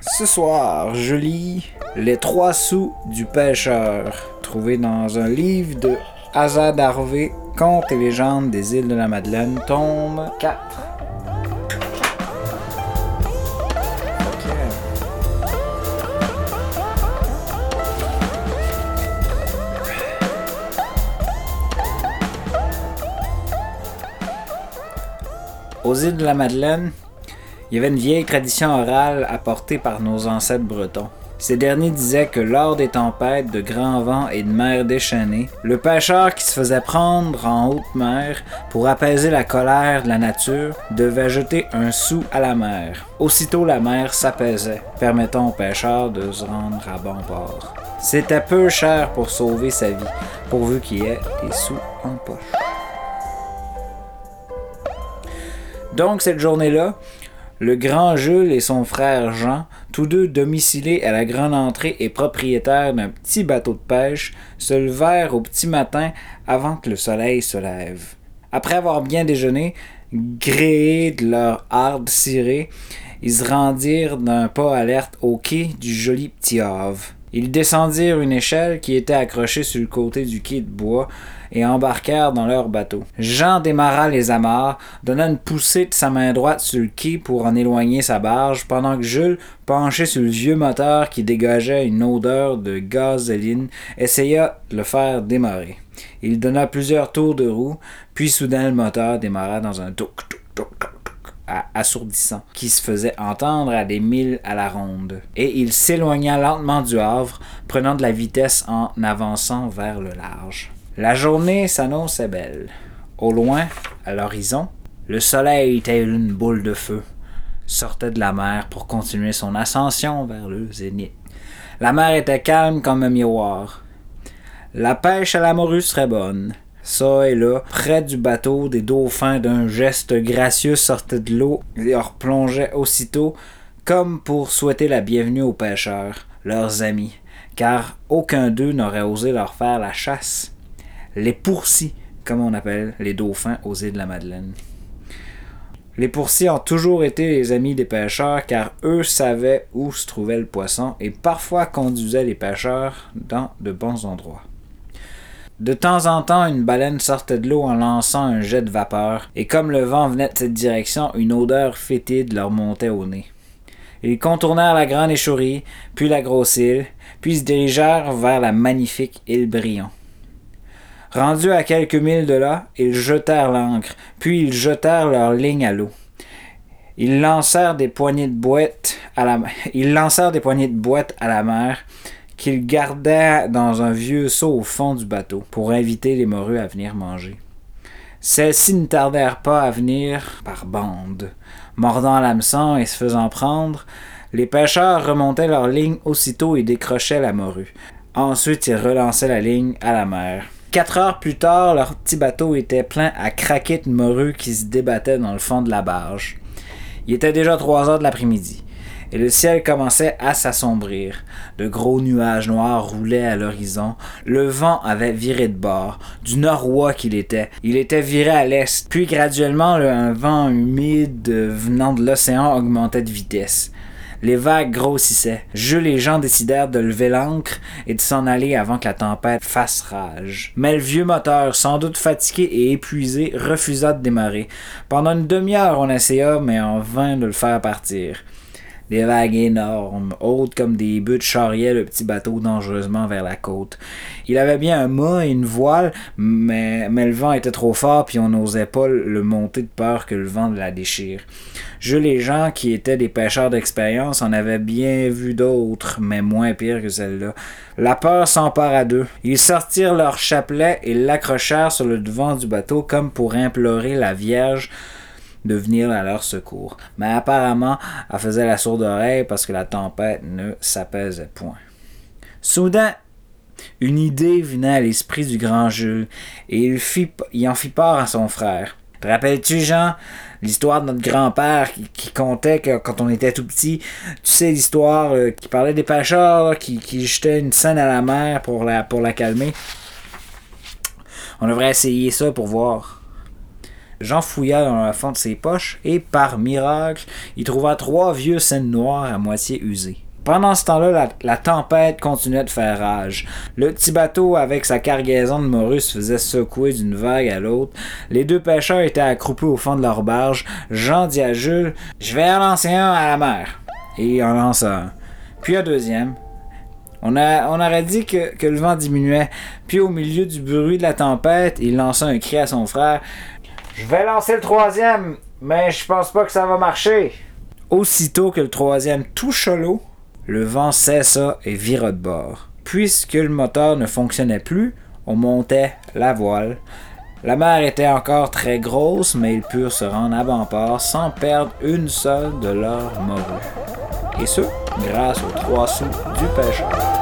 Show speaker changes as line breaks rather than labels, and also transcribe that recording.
Ce soir, je lis Les trois sous du pêcheur, trouvé dans un livre de Azad Harvey, Contes et légendes des îles de la Madeleine, tome 4. Aux îles de la Madeleine, il y avait une vieille tradition orale apportée par nos ancêtres bretons. Ces derniers disaient que lors des tempêtes de grands vents et de mer déchaînée, le pêcheur qui se faisait prendre en haute mer pour apaiser la colère de la nature devait jeter un sou à la mer. Aussitôt la mer s'apaisait, permettant au pêcheur de se rendre à bon port. C'était peu cher pour sauver sa vie, pourvu qu'il ait des sous en poche. Donc cette journée-là, le grand Jules et son frère Jean, tous deux domicilés à la grande entrée et propriétaires d'un petit bateau de pêche, se levèrent au petit matin avant que le soleil se lève. Après avoir bien déjeuné, gréés de leur harde cirée, ils se rendirent d'un pas alerte au quai du joli petit Havre. Ils descendirent une échelle qui était accrochée sur le côté du quai de bois et embarquèrent dans leur bateau. Jean démarra les amarres, donna une poussée de sa main droite sur le quai pour en éloigner sa barge, pendant que Jules, penché sur le vieux moteur qui dégageait une odeur de gasoline, essaya de le faire démarrer. Il donna plusieurs tours de roue, puis soudain le moteur démarra dans un touk assourdissant qui se faisait entendre à des milles à la ronde. Et il s'éloigna lentement du Havre, prenant de la vitesse en avançant vers le large. La journée s'annonçait belle. Au loin, à l'horizon, le soleil, tel une boule de feu, sortait de la mer pour continuer son ascension vers le zénith. La mer était calme comme un miroir. La pêche à la morue serait bonne. Ça et là, près du bateau, des dauphins d'un geste gracieux sortaient de l'eau et replongeaient aussitôt, comme pour souhaiter la bienvenue aux pêcheurs, leurs amis, car aucun d'eux n'aurait osé leur faire la chasse. Les pourcis, comme on appelle les dauphins aux îles de la Madeleine. Les pourcis ont toujours été les amis des pêcheurs car eux savaient où se trouvait le poisson et parfois conduisaient les pêcheurs dans de bons endroits. De temps en temps, une baleine sortait de l'eau en lançant un jet de vapeur, et comme le vent venait de cette direction, une odeur fétide leur montait au nez. Ils contournèrent la grande échourie, puis la grosse île, puis se dirigèrent vers la magnifique île Brion. Rendus à quelques milles de là, ils jetèrent l'ancre, puis ils jetèrent leur ligne à l'eau. Ils lancèrent des poignées de boîtes à la, à la mer, qu'il gardait dans un vieux seau au fond du bateau pour inviter les morues à venir manger. Celles-ci ne tardèrent pas à venir par bandes. Mordant l'hameçon et se faisant prendre, les pêcheurs remontaient leur ligne aussitôt et décrochaient la morue. Ensuite, ils relançaient la ligne à la mer. Quatre heures plus tard, leur petit bateau était plein à craquer de morues qui se débattaient dans le fond de la barge. Il était déjà trois heures de l'après-midi et le ciel commençait à s'assombrir. De gros nuages noirs roulaient à l'horizon. Le vent avait viré de bord, du nord-ouest qu'il était. Il était viré à l'est. Puis graduellement, un vent humide venant de l'océan augmentait de vitesse. Les vagues grossissaient. Jules les gens décidèrent de lever l'ancre et de s'en aller avant que la tempête fasse rage. Mais le vieux moteur, sans doute fatigué et épuisé, refusa de démarrer. Pendant une demi-heure, on essaya, mais en vain de le faire partir. Des vagues énormes, hautes comme des buts, charriaient le petit bateau dangereusement vers la côte. Il avait bien un mât et une voile, mais, le vent était trop fort puis on n'osait pas le monter de peur que le vent la déchire. Je, les gens qui étaient des pêcheurs d'expérience en avaient bien vu d'autres, mais moins pires que celle-là. La peur s'empara d'eux. Ils sortirent leur chapelet et l'accrochèrent sur le devant du bateau comme pour implorer la Vierge de venir à leur secours. Mais apparemment, elle faisait la sourde oreille parce que la tempête ne s'apaisait point. Soudain, une idée venait à l'esprit du grand Jules, et il, fit, il en fit part à son frère. Rappelles-tu, Jean, l'histoire de notre grand-père qui, contait que quand on était tout petit, tu sais l'histoire euh, qui parlait des pêcheurs qui, qui, jetaient une scène à la mer pour la, pour la calmer? On devrait essayer ça pour voir. Jean fouilla dans le fond de ses poches et, par miracle, il trouva trois vieux scènes noires à moitié usés. Pendant ce temps-là, la, tempête continuait de faire rage. Le petit bateau, avec sa cargaison de morue, se faisait secouer d'une vague à l'autre. Les deux pêcheurs étaient accroupis au fond de leur barge. Jean dit à Jules Je vais en lancer un à la mer. Et il en lança un. Puis un deuxième. On, a, on aurait dit que le vent diminuait. Puis au milieu du bruit de la tempête, il lança un cri à son frère Je vais lancer le troisième, mais je pense pas que ça va marcher. Aussitôt que le troisième touche l'eau, le vent cessa et vira de bord. Puisque le moteur ne fonctionnait plus, on montait la voile. La mer était encore très grosse, mais ils purent se rendre à bon-port sans perdre une seule de leurs morue. Et ce, grâce aux trois sous du pêcheur.